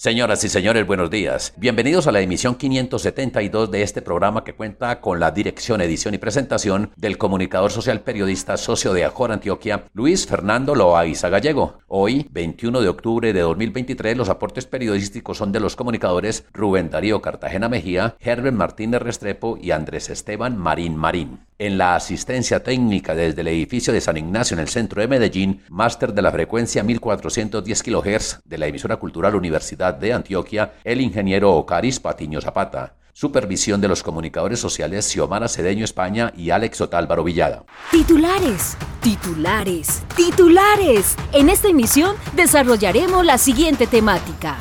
Señoras y señores, buenos días. Bienvenidos a la emisión 572 de este programa que cuenta con la dirección, edición y presentación del comunicador social periodista socio de Ajor Antioquia, Luis Fernando Loaiza Gallego. Hoy, 21 de octubre de 2023, los aportes periodísticos son de los comunicadores Rubén Darío Cartagena Mejía, Herbert Martínez Restrepo y Andrés Esteban Marín Marín en la asistencia técnica desde el edificio de San Ignacio en el centro de Medellín, máster de la frecuencia 1410 kHz de la emisora cultural Universidad de Antioquia, el ingeniero Ocaris Patiño Zapata. Supervisión de los comunicadores sociales Xiomara Cedeño España y Alex Otálvaro Villada. Titulares, titulares, titulares. En esta emisión desarrollaremos la siguiente temática.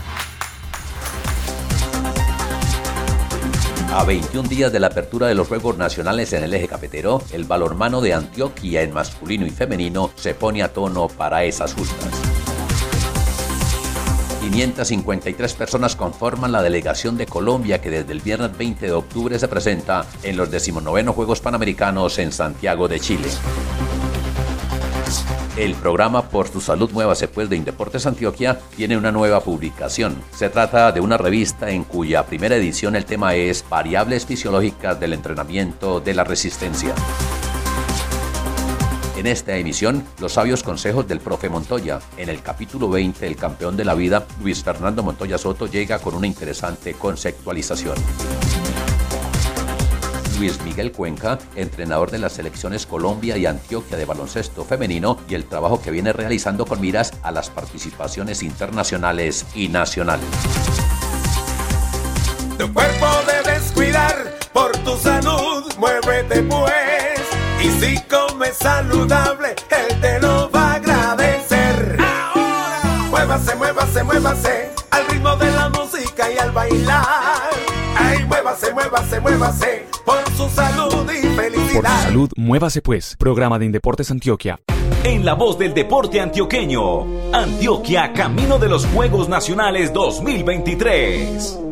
A 21 días de la apertura de los Juegos Nacionales en el eje cafetero, el balonmano de Antioquia en masculino y femenino se pone a tono para esas justas. 553 personas conforman la delegación de Colombia que desde el viernes 20 de octubre se presenta en los 19 Juegos Panamericanos en Santiago de Chile. El programa Por tu Salud Muévase Pues de Indeportes Antioquia tiene una nueva publicación. Se trata de una revista en cuya primera edición el tema es Variables fisiológicas del entrenamiento de la resistencia. En esta emisión, los sabios consejos del profe Montoya. En el capítulo 20, el campeón de la vida, Luis Fernando Montoya Soto, llega con una interesante conceptualización. Luis Miguel Cuenca, entrenador de las selecciones Colombia y Antioquia de baloncesto femenino y el trabajo que viene realizando con miras a las participaciones internacionales y nacionales. Tu cuerpo debes cuidar por tu salud, muévete pues. Y si comes saludable, él te lo va a agradecer. Ahora, muévase, muévase, muévase al ritmo de la música y al bailar. Ay, muévase, muévase, muévase por su salud y felicidad. Por su salud, muévase pues. Programa de Indeportes Antioquia. En la voz del deporte antioqueño. Antioquia, camino de los Juegos Nacionales 2023.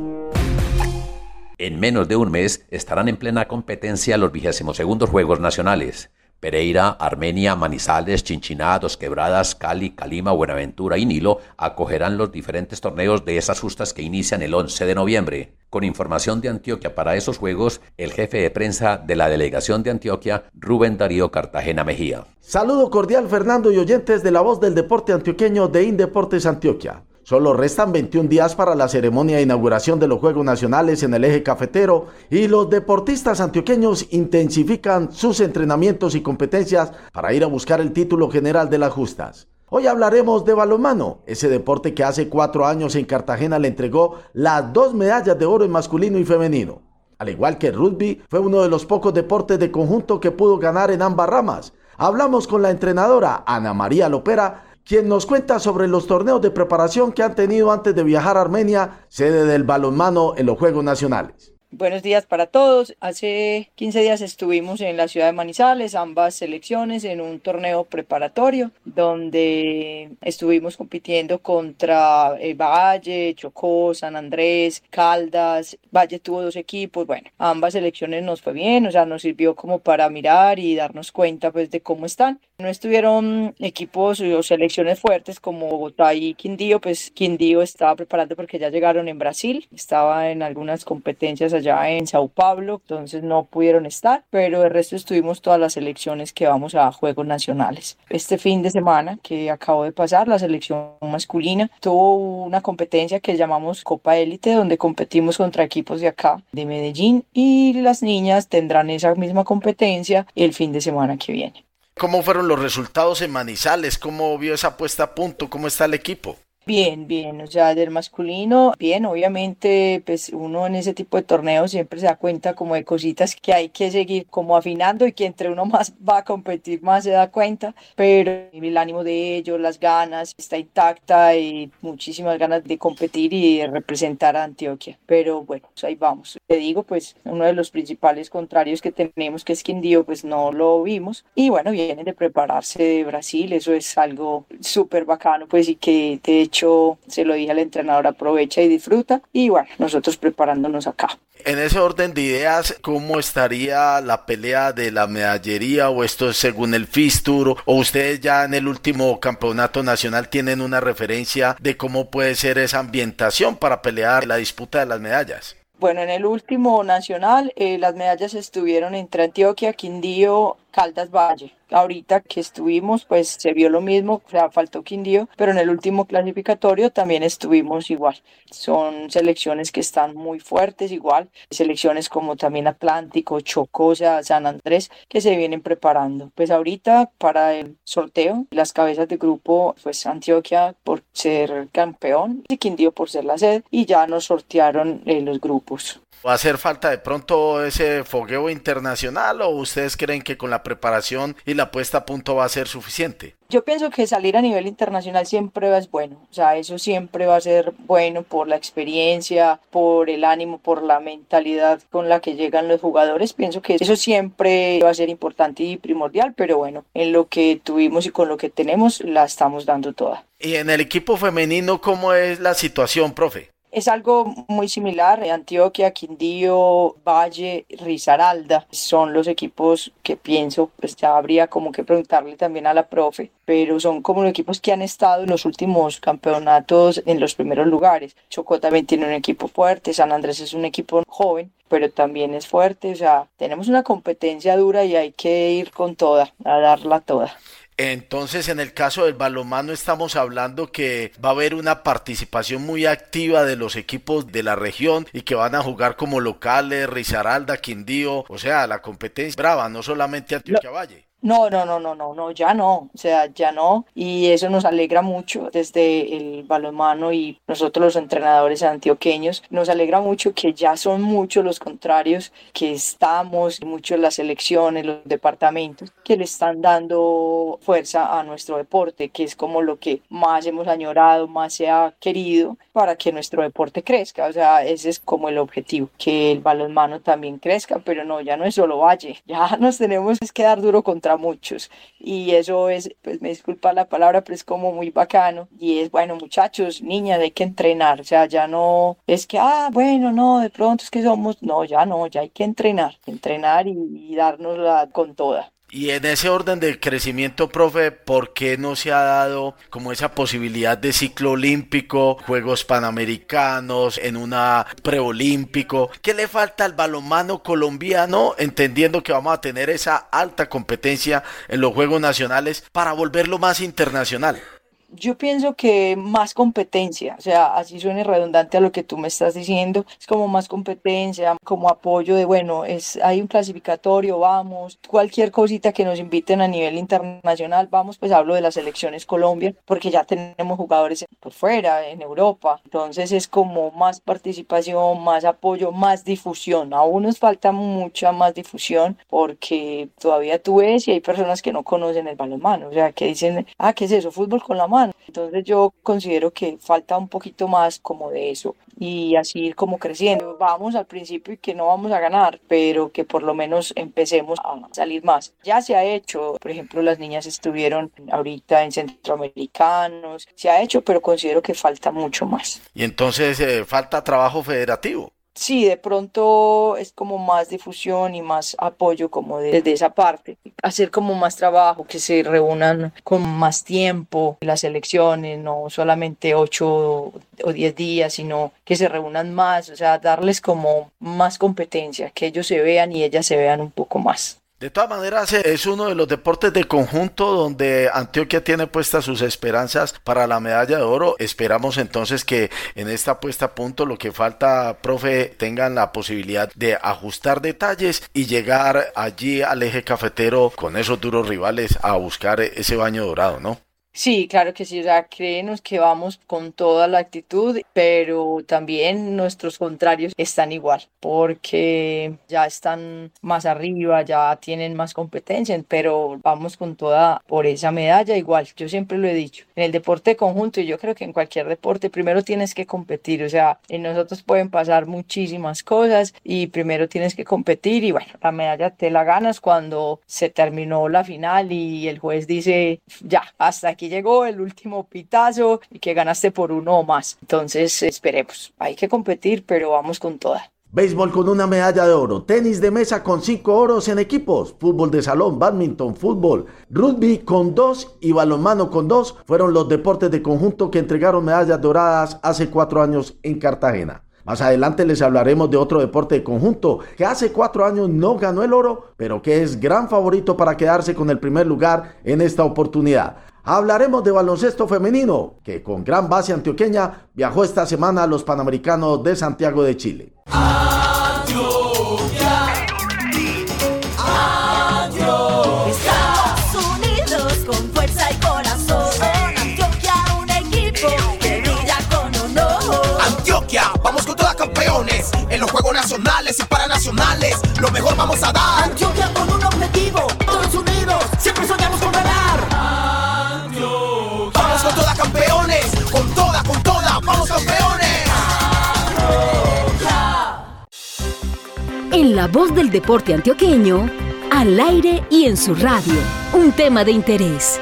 En menos de un mes estarán en plena competencia los 22 Juegos Nacionales. Pereira, Armenia, Manizales, Chinchiná, Dos Quebradas, Cali, Calima, Buenaventura y Nilo acogerán los diferentes torneos de esas justas que inician el 11 de noviembre. Con información de Antioquia para esos juegos, el jefe de prensa de la delegación de Antioquia, Rubén Darío Cartagena Mejía. Saludo cordial Fernando y oyentes de la voz del deporte antioqueño de Indeportes Antioquia. Solo restan 21 días para la ceremonia de inauguración de los Juegos Nacionales en el eje cafetero y los deportistas antioqueños intensifican sus entrenamientos y competencias para ir a buscar el título general de las justas. Hoy hablaremos de balonmano, ese deporte que hace cuatro años en Cartagena le entregó las dos medallas de oro en masculino y femenino. Al igual que el rugby, fue uno de los pocos deportes de conjunto que pudo ganar en ambas ramas. Hablamos con la entrenadora Ana María Lopera quien nos cuenta sobre los torneos de preparación que han tenido antes de viajar a Armenia, sede del balonmano en los Juegos Nacionales. Buenos días para todos. Hace 15 días estuvimos en la ciudad de Manizales, ambas selecciones, en un torneo preparatorio donde estuvimos compitiendo contra eh, Valle, Chocó, San Andrés, Caldas. Valle tuvo dos equipos. Bueno, ambas selecciones nos fue bien, o sea, nos sirvió como para mirar y darnos cuenta pues de cómo están. No estuvieron equipos o selecciones fuertes como Bogotá y Quindío, pues Quindío estaba preparando porque ya llegaron en Brasil, estaba en algunas competencias allá en Sao Paulo, entonces no pudieron estar, pero el resto estuvimos todas las selecciones que vamos a Juegos Nacionales. Este fin de semana que acabo de pasar, la selección masculina tuvo una competencia que llamamos Copa Élite, donde competimos contra equipos de acá, de Medellín, y las niñas tendrán esa misma competencia el fin de semana que viene. ¿Cómo fueron los resultados en Manizales? ¿Cómo vio esa puesta a punto? ¿Cómo está el equipo? Bien, bien, o sea, del masculino, bien, obviamente, pues uno en ese tipo de torneos siempre se da cuenta como de cositas que hay que seguir como afinando y que entre uno más va a competir más se da cuenta, pero el ánimo de ellos, las ganas, está intacta y muchísimas ganas de competir y de representar a Antioquia, pero bueno, pues ahí vamos. Te digo, pues uno de los principales contrarios que tenemos, que es Quindío, pues no lo vimos y bueno, vienen de prepararse de Brasil, eso es algo súper bacano, pues y que de hecho se lo dije al entrenador, aprovecha y disfruta. Y bueno, nosotros preparándonos acá. En ese orden de ideas, ¿cómo estaría la pelea de la medallería o esto es según el Fistur? ¿O ustedes ya en el último campeonato nacional tienen una referencia de cómo puede ser esa ambientación para pelear la disputa de las medallas? Bueno, en el último nacional eh, las medallas estuvieron entre Antioquia, Quindío, Caldas Valle. Ahorita que estuvimos, pues se vio lo mismo, o sea, faltó Quindío, pero en el último clasificatorio también estuvimos igual. Son selecciones que están muy fuertes, igual, selecciones como también Atlántico, Chocó, San Andrés, que se vienen preparando. Pues ahorita para el sorteo, las cabezas de grupo, pues Antioquia por ser campeón y Quindío por ser la sede, y ya nos sortearon eh, los grupos. ¿Va a hacer falta de pronto ese fogueo internacional o ustedes creen que con la preparación y la puesta a punto va a ser suficiente? Yo pienso que salir a nivel internacional siempre es bueno, o sea, eso siempre va a ser bueno por la experiencia, por el ánimo, por la mentalidad con la que llegan los jugadores. Pienso que eso siempre va a ser importante y primordial, pero bueno, en lo que tuvimos y con lo que tenemos la estamos dando toda. ¿Y en el equipo femenino cómo es la situación, profe? Es algo muy similar. Antioquia, Quindío, Valle, Risaralda son los equipos que pienso, pues ya habría como que preguntarle también a la profe, pero son como los equipos que han estado en los últimos campeonatos en los primeros lugares. Chocó también tiene un equipo fuerte, San Andrés es un equipo joven, pero también es fuerte. O sea, tenemos una competencia dura y hay que ir con toda, a darla toda. Entonces, en el caso del balonmano estamos hablando que va a haber una participación muy activa de los equipos de la región y que van a jugar como locales, Risaralda, Quindío, o sea, la competencia brava, no solamente Antioquia Valle. No, no, no, no, no, no, ya no, o sea, ya no, y eso nos alegra mucho desde el balonmano y nosotros los entrenadores antioqueños, nos alegra mucho que ya son muchos los contrarios que estamos, muchos las selecciones, los departamentos, que le están dando fuerza a nuestro deporte, que es como lo que más hemos añorado, más se ha querido para que nuestro deporte crezca, o sea, ese es como el objetivo, que el balonmano también crezca, pero no, ya no es solo Valle, ya nos tenemos que dar duro contra muchos. Y eso es, pues me disculpa la palabra, pero es como muy bacano. Y es, bueno, muchachos, niñas, hay que entrenar, o sea, ya no es que, ah, bueno, no, de pronto es que somos, no, ya no, ya hay que entrenar, entrenar y, y darnos con toda. Y en ese orden de crecimiento, profe, ¿por qué no se ha dado como esa posibilidad de ciclo olímpico, Juegos Panamericanos, en una preolímpico? ¿Qué le falta al balonmano colombiano, entendiendo que vamos a tener esa alta competencia en los Juegos Nacionales para volverlo más internacional? Yo pienso que más competencia, o sea, así suene redundante a lo que tú me estás diciendo, es como más competencia, como apoyo de, bueno, es, hay un clasificatorio, vamos, cualquier cosita que nos inviten a nivel internacional, vamos, pues hablo de las elecciones Colombia, porque ya tenemos jugadores por fuera, en Europa, entonces es como más participación, más apoyo, más difusión, aún nos falta mucha más difusión porque todavía tú ves y hay personas que no conocen el balonmano, o sea, que dicen, ah, ¿qué es eso? Fútbol con la mano entonces yo considero que falta un poquito más como de eso y así ir como creciendo. Vamos al principio y que no vamos a ganar, pero que por lo menos empecemos a salir más. Ya se ha hecho, por ejemplo, las niñas estuvieron ahorita en centroamericanos, se ha hecho, pero considero que falta mucho más. Y entonces eh, falta trabajo federativo sí, de pronto es como más difusión y más apoyo como desde esa parte. Hacer como más trabajo, que se reúnan con más tiempo las elecciones, no solamente ocho o diez días, sino que se reúnan más, o sea, darles como más competencia, que ellos se vean y ellas se vean un poco más. De todas maneras, eh, es uno de los deportes de conjunto donde Antioquia tiene puestas sus esperanzas para la medalla de oro. Esperamos entonces que en esta puesta a punto lo que falta, profe, tengan la posibilidad de ajustar detalles y llegar allí al eje cafetero con esos duros rivales a buscar ese baño dorado, ¿no? Sí, claro que sí, o sea, créenos que vamos con toda la actitud, pero también nuestros contrarios están igual, porque ya están más arriba, ya tienen más competencia, pero vamos con toda por esa medalla igual, yo siempre lo he dicho, en el deporte conjunto y yo creo que en cualquier deporte primero tienes que competir, o sea, en nosotros pueden pasar muchísimas cosas y primero tienes que competir y bueno, la medalla te la ganas cuando se terminó la final y el juez dice, ya, hasta aquí llegó el último pitazo y que ganaste por uno o más. Entonces, esperemos, hay que competir, pero vamos con toda. Béisbol con una medalla de oro, tenis de mesa con cinco oros en equipos, fútbol de salón, badminton, fútbol, rugby con dos y balonmano con dos fueron los deportes de conjunto que entregaron medallas doradas hace cuatro años en Cartagena. Más adelante les hablaremos de otro deporte de conjunto que hace cuatro años no ganó el oro, pero que es gran favorito para quedarse con el primer lugar en esta oportunidad. Hablaremos de baloncesto femenino, que con gran base antioqueña viajó esta semana a los Panamericanos de Santiago de Chile. en los Juegos Nacionales y Paranacionales. Lo mejor vamos a dar. Antioquia con un objetivo, En la voz del deporte antioqueño, al aire y en su radio, un tema de interés.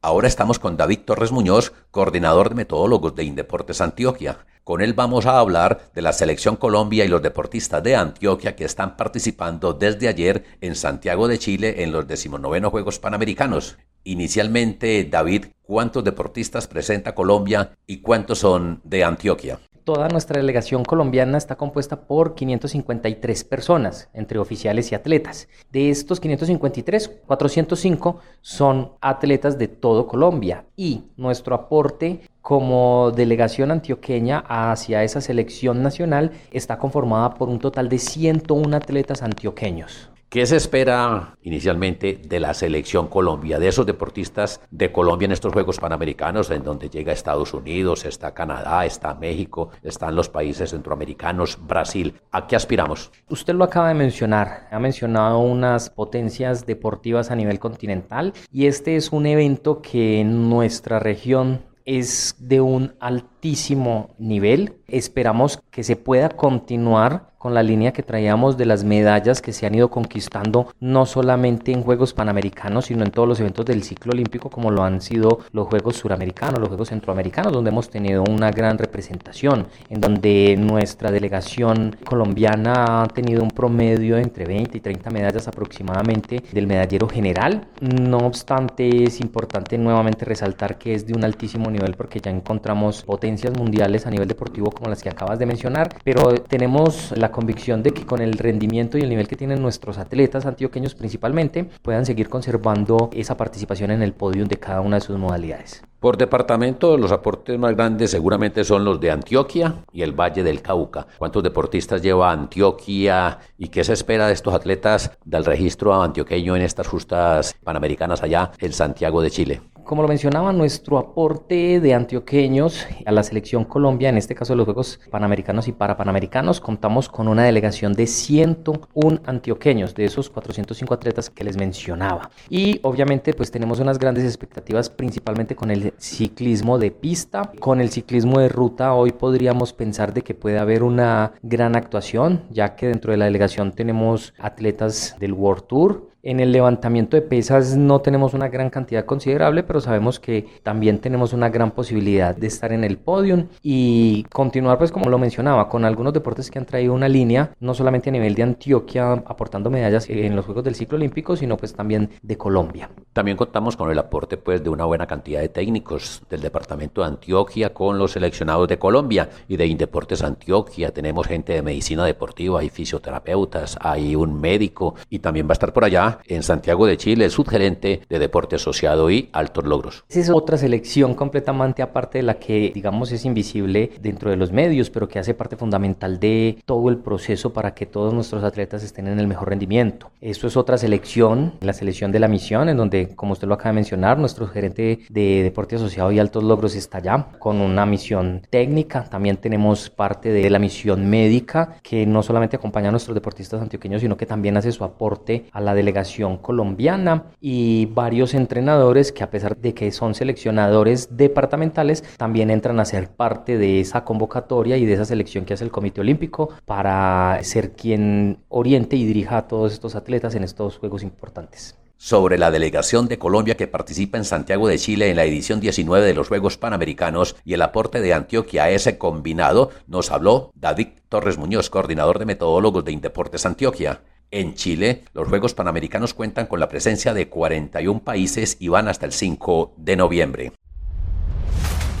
Ahora estamos con David Torres Muñoz, coordinador de metodólogos de Indeportes Antioquia. Con él vamos a hablar de la Selección Colombia y los deportistas de Antioquia que están participando desde ayer en Santiago de Chile en los 19 Juegos Panamericanos. Inicialmente, David, ¿cuántos deportistas presenta Colombia y cuántos son de Antioquia? Toda nuestra delegación colombiana está compuesta por 553 personas, entre oficiales y atletas. De estos 553, 405 son atletas de todo Colombia y nuestro aporte como delegación antioqueña hacia esa selección nacional está conformada por un total de 101 atletas antioqueños. ¿Qué se espera inicialmente de la selección Colombia, de esos deportistas de Colombia en estos Juegos Panamericanos, en donde llega Estados Unidos, está Canadá, está México, están los países centroamericanos, Brasil? ¿A qué aspiramos? Usted lo acaba de mencionar, ha mencionado unas potencias deportivas a nivel continental y este es un evento que en nuestra región es de un altísimo nivel. Esperamos que se pueda continuar con la línea que traíamos de las medallas que se han ido conquistando no solamente en Juegos Panamericanos, sino en todos los eventos del ciclo olímpico como lo han sido los Juegos Suramericanos, los Juegos Centroamericanos, donde hemos tenido una gran representación, en donde nuestra delegación colombiana ha tenido un promedio entre 20 y 30 medallas aproximadamente del medallero general. No obstante, es importante nuevamente resaltar que es de un altísimo nivel porque ya encontramos potencias mundiales a nivel deportivo como las que acabas de mencionar, pero tenemos la convicción de que con el rendimiento y el nivel que tienen nuestros atletas antioqueños principalmente, puedan seguir conservando esa participación en el podio de cada una de sus modalidades. Por departamento, los aportes más grandes seguramente son los de Antioquia y el Valle del Cauca. ¿Cuántos deportistas lleva Antioquia y qué se espera de estos atletas del registro antioqueño en estas justas panamericanas allá en Santiago de Chile? Como lo mencionaba, nuestro aporte de antioqueños a la selección Colombia, en este caso los Juegos Panamericanos y Parapanamericanos, contamos con una delegación de 101 antioqueños, de esos 405 atletas que les mencionaba. Y obviamente pues tenemos unas grandes expectativas principalmente con el ciclismo de pista, con el ciclismo de ruta. Hoy podríamos pensar de que puede haber una gran actuación, ya que dentro de la delegación tenemos atletas del World Tour, en el levantamiento de pesas no tenemos una gran cantidad considerable, pero sabemos que también tenemos una gran posibilidad de estar en el podium y continuar, pues como lo mencionaba, con algunos deportes que han traído una línea, no solamente a nivel de Antioquia aportando medallas en los Juegos del Ciclo Olímpico, sino pues también de Colombia. También contamos con el aporte pues de una buena cantidad de técnicos del departamento de Antioquia con los seleccionados de Colombia y de Indeportes Antioquia. Tenemos gente de medicina deportiva, hay fisioterapeutas, hay un médico y también va a estar por allá En Santiago de Chile, subgerente de Deporte Asociado y Altos Logros. Es otra selección completamente aparte de la que, digamos, es invisible dentro de los medios, pero que hace parte fundamental de todo el proceso para que todos nuestros atletas estén en el mejor rendimiento. Esto es otra selección, la selección de la misión, en donde, como usted lo acaba de mencionar, nuestro gerente de Deporte Asociado y Altos Logros está allá con una misión técnica. También tenemos parte de la misión médica, que no solamente acompaña a nuestros deportistas antioqueños, sino que también hace su aporte a la delegación colombiana y varios entrenadores que a pesar de que son seleccionadores departamentales, también entran a ser parte de esa convocatoria y de esa selección que hace el Comité Olímpico para ser quien oriente y dirija a todos estos atletas en estos Juegos importantes sobre la delegación de Colombia que participa en Santiago de Chile en la edición 19 de los Juegos Panamericanos y el aporte de Antioquia a ese combinado, nos habló David Torres Muñoz, coordinador de metodólogos de Indeportes Antioquia. En Chile, los Juegos Panamericanos cuentan con la presencia de 41 países y van hasta el 5 de noviembre.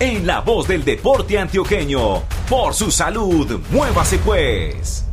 En la voz del deporte antioqueño, por su salud, muévase pues.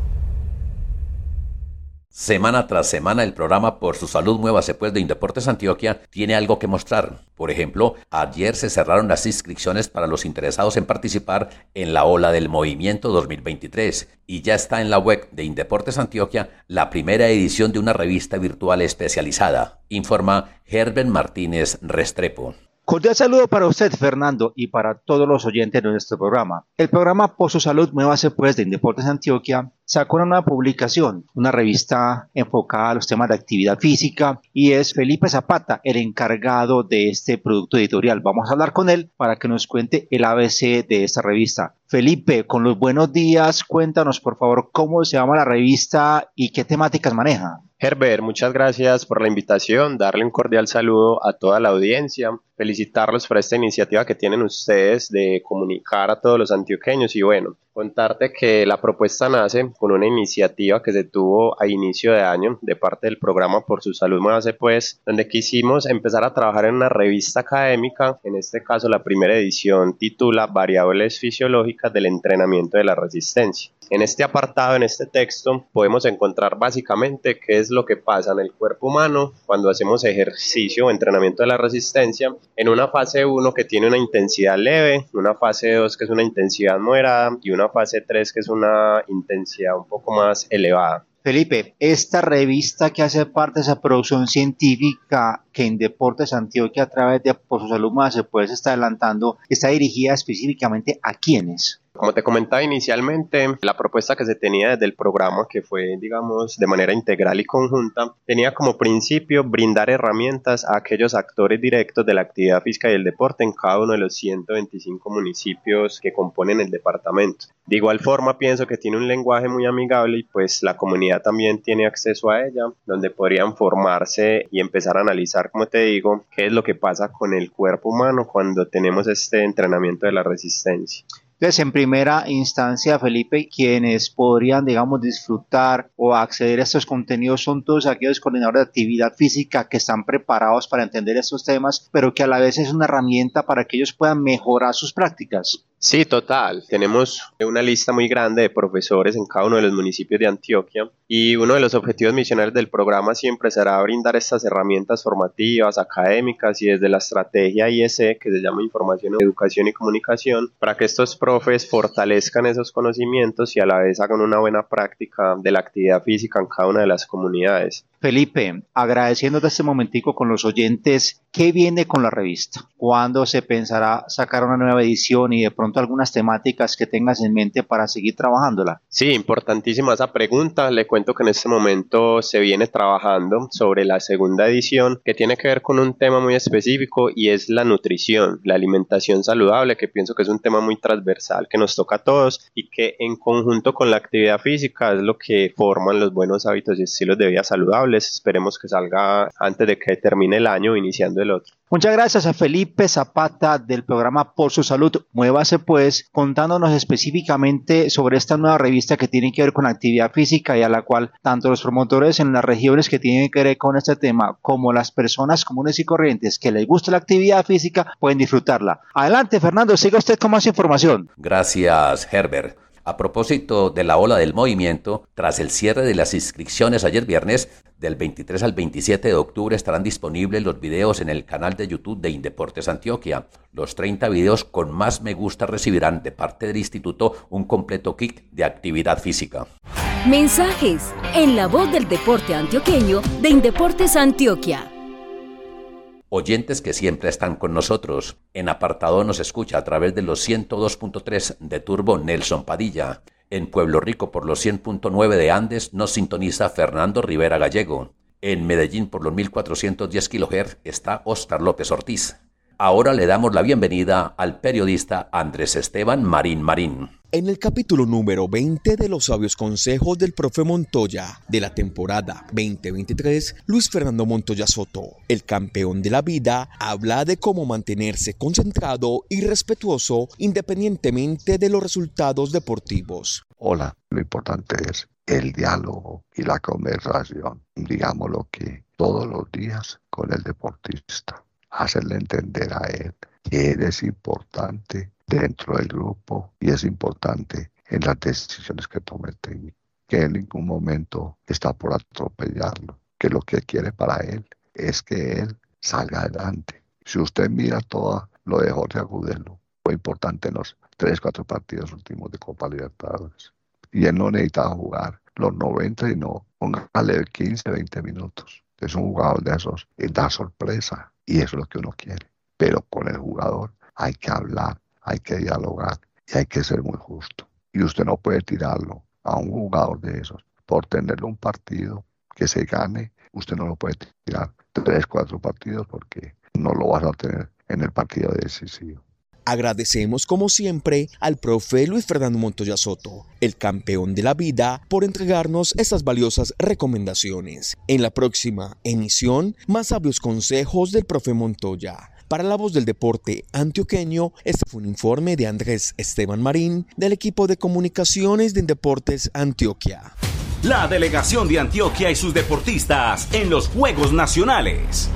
Semana tras semana el programa Por su salud muévase pues de Indeportes Antioquia tiene algo que mostrar. Por ejemplo, ayer se cerraron las inscripciones para los interesados en participar en la ola del movimiento 2023 y ya está en la web de Indeportes Antioquia la primera edición de una revista virtual especializada, informa Herbert Martínez Restrepo. Cordial saludo para usted, Fernando, y para todos los oyentes de nuestro programa. El programa Por su Salud Muévase Pues de Indeportes Antioquia sacó una nueva publicación, una revista enfocada a los temas de actividad física, y es Felipe Zapata, el encargado de este producto editorial. Vamos a hablar con él para que nos cuente el ABC de esta revista. Felipe, con los buenos días, cuéntanos por favor cómo se llama la revista y qué temáticas maneja. Herbert, muchas gracias por la invitación, darle un cordial saludo a toda la audiencia, felicitarlos por esta iniciativa que tienen ustedes de comunicar a todos los antioqueños y bueno, contarte que la propuesta nace con una iniciativa que se tuvo a inicio de año de parte del programa Por su Salud Muévase Pues, donde quisimos empezar a trabajar en una revista académica, en este caso la primera edición titula Variables fisiológicas del entrenamiento de la resistencia. En este apartado, en este texto, podemos encontrar básicamente qué es lo que pasa en el cuerpo humano cuando hacemos ejercicio o entrenamiento de la resistencia en una fase 1 que tiene una intensidad leve, una fase 2 que es una intensidad moderada y una fase 3 que es una intensidad un poco más elevada. Felipe, esta revista que hace parte de esa producción científica que en Deportes Antioquia a través de Por Salud Más se puede estar adelantando, está dirigida específicamente a quiénes? Como te comentaba inicialmente, la propuesta que se tenía desde el programa, que fue, digamos, de manera integral y conjunta, tenía como principio brindar herramientas a aquellos actores directos de la actividad física y el deporte en cada uno de los 125 municipios que componen el departamento. De igual forma, pienso que tiene un lenguaje muy amigable y pues la comunidad también tiene acceso a ella, donde podrían formarse y empezar a analizar, como te digo, qué es lo que pasa con el cuerpo humano cuando tenemos este entrenamiento de la resistencia. Entonces, en primera instancia, Felipe, quienes podrían, digamos, disfrutar o acceder a estos contenidos son todos aquellos coordinadores de actividad física que están preparados para entender estos temas, pero que a la vez es una herramienta para que ellos puedan mejorar sus prácticas. Sí, total. Tenemos una lista muy grande de profesores en cada uno de los municipios de Antioquia y uno de los objetivos misionales del programa siempre será brindar estas herramientas formativas, académicas y desde la estrategia ISE, que se llama Información, Educación y Comunicación, para que estos profes fortalezcan esos conocimientos y a la vez hagan una buena práctica de la actividad física en cada una de las comunidades. Felipe, agradeciéndote este momentico con los oyentes, ¿qué viene con la revista? ¿Cuándo se pensará sacar una nueva edición y de pronto algunas temáticas que tengas en mente para seguir trabajándola? Sí, importantísima esa pregunta. Le cuento que en este momento se viene trabajando sobre la segunda edición que tiene que ver con un tema muy específico y es la nutrición, la alimentación saludable, que pienso que es un tema muy transversal que nos toca a todos y que en conjunto con la actividad física es lo que forman los buenos hábitos y estilos de vida saludables Esperemos que salga antes de que termine el año, iniciando el otro. Muchas gracias a Felipe Zapata del programa Por su Salud. Muévase pues contándonos específicamente sobre esta nueva revista que tiene que ver con actividad física y a la cual tanto los promotores en las regiones que tienen que ver con este tema como las personas comunes y corrientes que les gusta la actividad física pueden disfrutarla. Adelante Fernando, siga usted con más información. Gracias Herbert. A propósito de la ola del movimiento, tras el cierre de las inscripciones ayer viernes, del 23 al 27 de octubre estarán disponibles los videos en el canal de YouTube de Indeportes Antioquia. Los 30 videos con más me gusta recibirán de parte del instituto un completo kit de actividad física. Mensajes en la voz del deporte antioqueño de Indeportes Antioquia. Oyentes que siempre están con nosotros. En apartado nos escucha a través de los 102.3 de Turbo Nelson Padilla. En Pueblo Rico por los 100.9 de Andes nos sintoniza Fernando Rivera Gallego. En Medellín por los 1410 kHz está Oscar López Ortiz. Ahora le damos la bienvenida al periodista Andrés Esteban Marín Marín. En el capítulo número 20 de los sabios consejos del profe Montoya de la temporada 2023, Luis Fernando Montoya Soto, el campeón de la vida, habla de cómo mantenerse concentrado y respetuoso independientemente de los resultados deportivos. Hola, lo importante es el diálogo y la conversación, digámoslo que todos los días con el deportista, hacerle entender a él que es importante dentro del grupo y es importante en las decisiones que tome el técnico, que en ningún momento está por atropellarlo, que lo que quiere para él es que él salga adelante. Si usted mira todo lo de Jorge Agudelo, fue importante en los tres, cuatro partidos últimos de Copa Libertadores. Y él no necesitaba jugar los 90 y no, póngale 15, 20 minutos. Es un jugador de esos da sorpresa y es lo que uno quiere. Pero con el jugador hay que hablar, hay que dialogar y hay que ser muy justo. Y usted no puede tirarlo a un jugador de esos por tenerle un partido que se gane. Usted no lo puede tirar tres, cuatro partidos porque no lo vas a tener en el partido decisivo. Agradecemos como siempre al profe Luis Fernando Montoya Soto, el campeón de la vida, por entregarnos estas valiosas recomendaciones. En la próxima emisión, más sabios consejos del profe Montoya. Para la voz del deporte antioqueño, este fue un informe de Andrés Esteban Marín del equipo de comunicaciones de Deportes Antioquia. La delegación de Antioquia y sus deportistas en los Juegos Nacionales.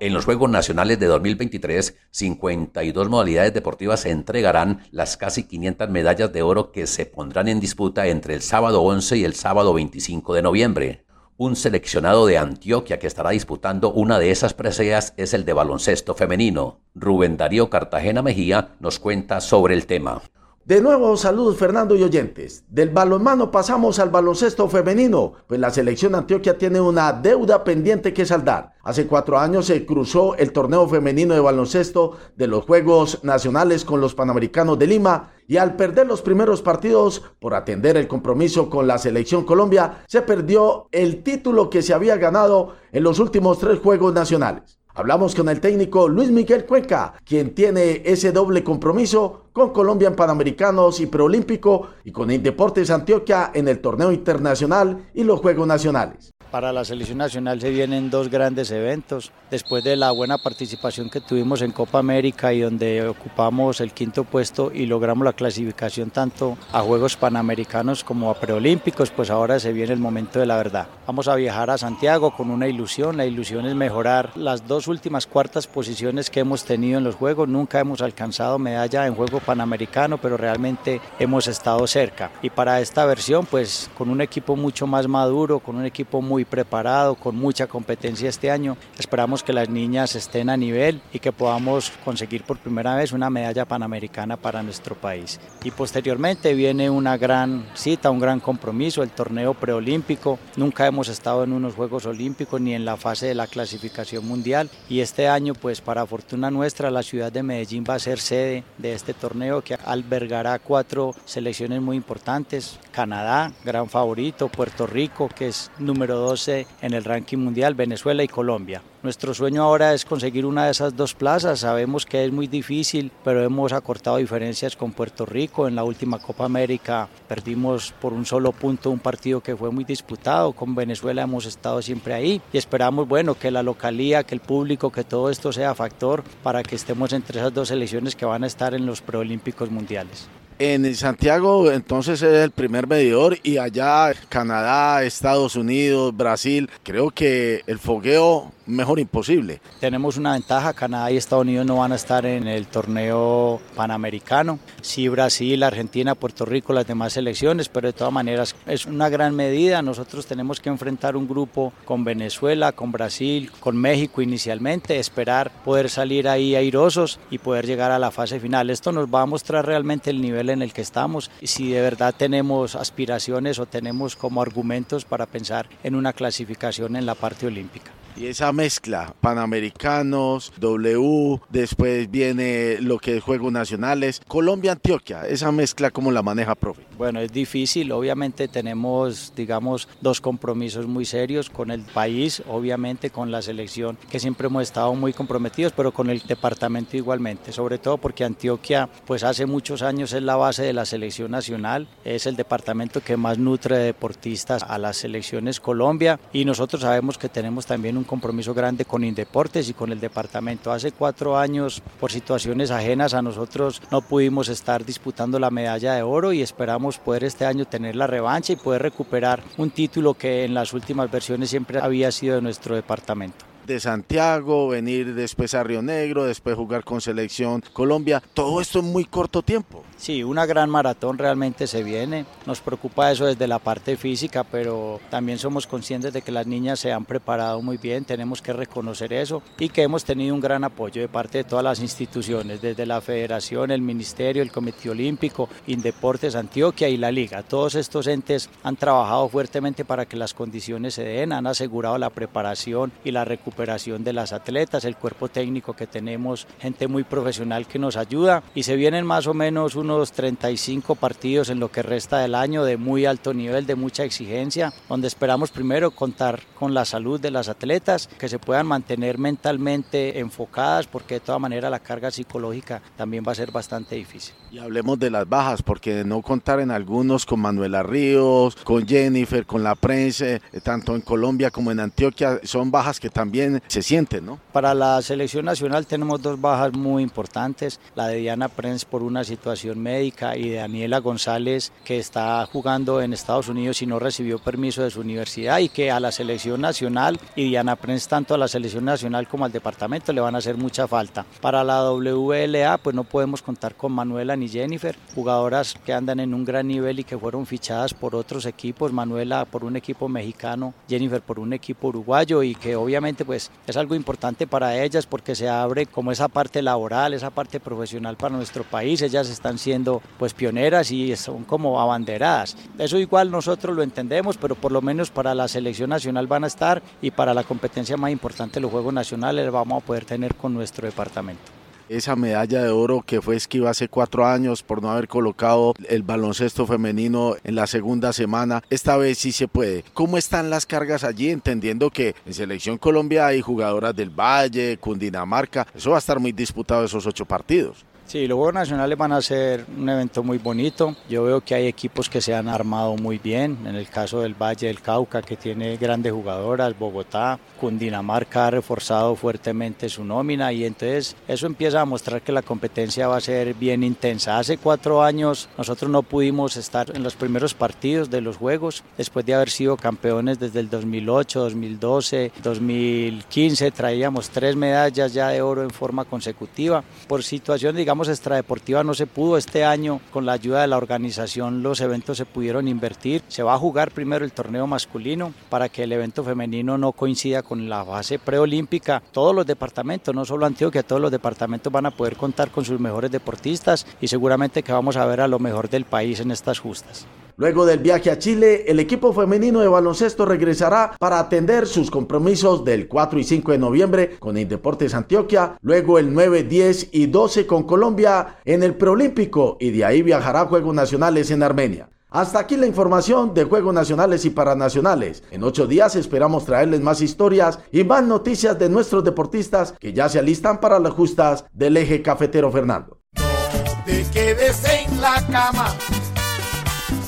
En los Juegos Nacionales de 2023, 52 modalidades deportivas se entregarán las casi 500 medallas de oro que se pondrán en disputa entre el sábado 11 y el sábado 25 de noviembre. Un seleccionado de Antioquia que estará disputando una de esas preseas es el de baloncesto femenino. Rubén Darío Cartagena Mejía nos cuenta sobre el tema. De nuevo, saludos Fernando y oyentes. Del balonmano pasamos al baloncesto femenino, pues la selección Antioquia tiene una deuda pendiente que saldar. Hace cuatro años se cruzó el torneo femenino de baloncesto de los Juegos Nacionales con los Panamericanos de Lima y al perder los primeros partidos por atender el compromiso con la selección Colombia, se perdió el título que se había ganado en los últimos tres Juegos Nacionales. Hablamos con el técnico Luis Miguel Cuenca, quien tiene ese doble compromiso con Colombia en Panamericanos y Preolímpico y con Indeportes Antioquia en el torneo internacional y los Juegos Nacionales. Para la selección nacional se vienen dos grandes eventos. Después de la buena participación que tuvimos en Copa América y donde ocupamos el quinto puesto y logramos la clasificación tanto a Juegos Panamericanos como a Preolímpicos, pues ahora se viene el momento de la verdad. Vamos a viajar a Santiago con una ilusión. La ilusión es mejorar las dos últimas cuartas posiciones que hemos tenido en los Juegos. Nunca hemos alcanzado medalla en Juego Panamericano, pero realmente hemos estado cerca. Y para esta versión, pues con un equipo mucho más maduro, con un equipo muy preparado, con mucha competencia este año. Esperamos que las niñas estén a nivel y que podamos conseguir por primera vez una medalla panamericana para nuestro país. Y posteriormente viene una gran cita, un gran compromiso, el torneo preolímpico. Nunca hemos estado en unos Juegos Olímpicos ni en la fase de la clasificación mundial y este año pues para fortuna nuestra la ciudad de Medellín va a ser sede de este torneo que albergará cuatro selecciones muy importantes. Canadá, gran favorito, Puerto Rico que es número 12 en el ranking mundial, Venezuela y Colombia. Nuestro sueño ahora es conseguir una de esas dos plazas. Sabemos que es muy difícil, pero hemos acortado diferencias con Puerto Rico. En la última Copa América perdimos por un solo punto un partido que fue muy disputado. Con Venezuela hemos estado siempre ahí y esperamos, bueno, que la localía, que el público, que todo esto sea factor para que estemos entre esas dos selecciones que van a estar en los preolímpicos mundiales. En Santiago entonces es el primer medidor y allá Canadá, Estados Unidos, Brasil, creo que el fogueo mejor imposible. Tenemos una ventaja, Canadá y Estados Unidos no van a estar en el torneo panamericano, sí Brasil, Argentina, Puerto Rico, las demás selecciones, pero de todas maneras es una gran medida, nosotros tenemos que enfrentar un grupo con Venezuela, con Brasil, con México inicialmente, esperar poder salir ahí airosos y poder llegar a la fase final. Esto nos va a mostrar realmente el nivel en el que estamos y si de verdad tenemos aspiraciones o tenemos como argumentos para pensar en una clasificación en la parte olímpica. Y esa mezcla, Panamericanos, W, después viene lo que es Juegos Nacionales, Colombia-Antioquia, esa mezcla, ¿cómo la maneja, profe? Bueno, es difícil, obviamente tenemos, digamos, dos compromisos muy serios con el país, obviamente con la selección, que siempre hemos estado muy comprometidos, pero con el departamento igualmente, sobre todo porque Antioquia, pues hace muchos años es la base de la selección nacional, es el departamento que más nutre de deportistas a las selecciones Colombia y nosotros sabemos que tenemos también un compromiso grande con Indeportes y con el departamento. Hace cuatro años, por situaciones ajenas a nosotros, no pudimos estar disputando la medalla de oro y esperamos poder este año tener la revancha y poder recuperar un título que en las últimas versiones siempre había sido de nuestro departamento de Santiago, venir después a Río Negro, después jugar con selección Colombia, todo esto en muy corto tiempo. Sí, una gran maratón realmente se viene. Nos preocupa eso desde la parte física, pero también somos conscientes de que las niñas se han preparado muy bien, tenemos que reconocer eso y que hemos tenido un gran apoyo de parte de todas las instituciones, desde la Federación, el Ministerio, el Comité Olímpico, Indeportes Antioquia y la Liga. Todos estos entes han trabajado fuertemente para que las condiciones se den, han asegurado la preparación y la recuperación de las atletas, el cuerpo técnico que tenemos, gente muy profesional que nos ayuda y se vienen más o menos unos 35 partidos en lo que resta del año de muy alto nivel, de mucha exigencia, donde esperamos primero contar con la salud de las atletas, que se puedan mantener mentalmente enfocadas, porque de todas maneras la carga psicológica también va a ser bastante difícil. Y hablemos de las bajas, porque no contar en algunos con Manuela Ríos, con Jennifer, con la prensa, eh, tanto en Colombia como en Antioquia, son bajas que también se sienten, ¿no? Para la selección nacional tenemos dos bajas muy importantes, la de Diana Prince por una situación médica y de Daniela González que está jugando en Estados Unidos y no recibió permiso de su universidad y que a la selección nacional y Diana Prince tanto a la selección nacional como al departamento le van a hacer mucha falta. Para la WLA pues no podemos contar con Manuela ni Jennifer, jugadoras que andan en un gran nivel y que fueron fichadas por otros equipos, Manuela por un equipo mexicano, Jennifer por un equipo uruguayo y que obviamente pues es algo importante para ellas porque se abre como esa parte laboral, esa parte profesional para nuestro país, ellas están siendo pues pioneras y son como abanderadas. Eso igual nosotros lo entendemos, pero por lo menos para la selección nacional van a estar y para la competencia más importante, los Juegos Nacionales, vamos a poder tener con nuestro departamento esa medalla de oro que fue esquiva hace cuatro años por no haber colocado el baloncesto femenino en la segunda semana. Esta vez sí se puede. ¿Cómo están las cargas allí? Entendiendo que en Selección Colombia hay jugadoras del Valle, Cundinamarca. Eso va a estar muy disputado esos ocho partidos. Sí, los Juegos Nacionales van a ser un evento muy bonito. Yo veo que hay equipos que se han armado muy bien. En el caso del Valle del Cauca, que tiene grandes jugadoras, Bogotá, Cundinamarca ha reforzado fuertemente su nómina y entonces eso empieza a mostrar que la competencia va a ser bien intensa. Hace cuatro años nosotros no pudimos estar en los primeros partidos de los Juegos, después de haber sido campeones desde el 2008, 2012, 2015, traíamos tres medallas ya de oro en forma consecutiva. Por situación, digamos, extradeportiva no se pudo este año. Con la ayuda de la organización los eventos se pudieron invertir. Se va a jugar primero el torneo masculino para que el evento femenino no coincida con la fase preolímpica. Todos los departamentos no solo Antioquia todos los departamentos van a poder contar con sus mejores deportistas y seguramente que vamos a ver a lo mejor del país en estas justas Luego del viaje a Chile, el equipo femenino de baloncesto regresará para atender sus compromisos del 4 y 5 de noviembre con Indeportes Antioquia, luego el 9, 10 y 12 con Colombia en el preolímpico y de ahí viajará a Juegos Nacionales en Armenia. Hasta aquí la información de Juegos Nacionales y Paranacionales. En ocho días esperamos traerles más historias y más noticias de nuestros deportistas que ya se alistan para las justas del eje cafetero Fernando. No te quedes en la cama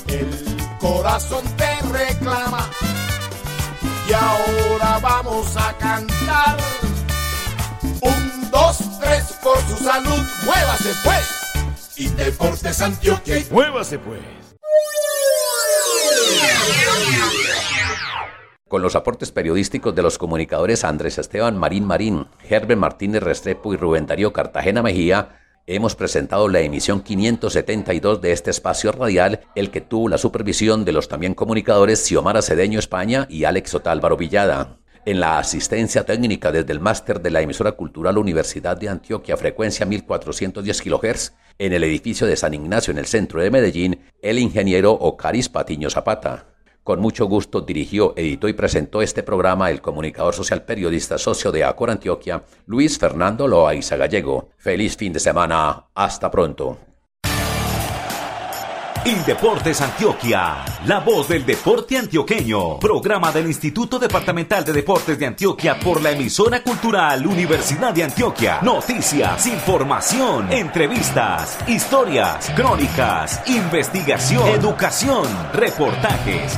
el corazón te reclama. Y ahora vamos a cantar. Un, dos, tres, por su salud, muévase pues. Y Deportes Antioquia. Muévase pues. con los aportes periodísticos de los comunicadores Andrés Esteban Marín Marín, Herbert Martínez Restrepo y Rubén Darío Cartagena Mejía, hemos presentado la emisión 572 de este espacio radial, el que tuvo la supervisión de los también comunicadores Xiomara Cedeño España y Alex Otálvaro Villada. En la asistencia técnica desde el máster de la emisora cultural Universidad de Antioquia, frecuencia 1410 kHz, en el edificio de San Ignacio en el centro de Medellín, el ingeniero Ocaris Patiño Zapata. Con mucho gusto dirigió, editó y presentó este programa el comunicador social periodista socio de Acor Antioquia, Luis Fernando Loaiza Gallego. Feliz fin de semana. Hasta pronto. Indeportes Antioquia, la voz del deporte antioqueño. Programa del Instituto Departamental de Deportes de Antioquia por la emisora cultural Universidad de Antioquia. Noticias, información, entrevistas, historias, crónicas, investigación, educación, reportajes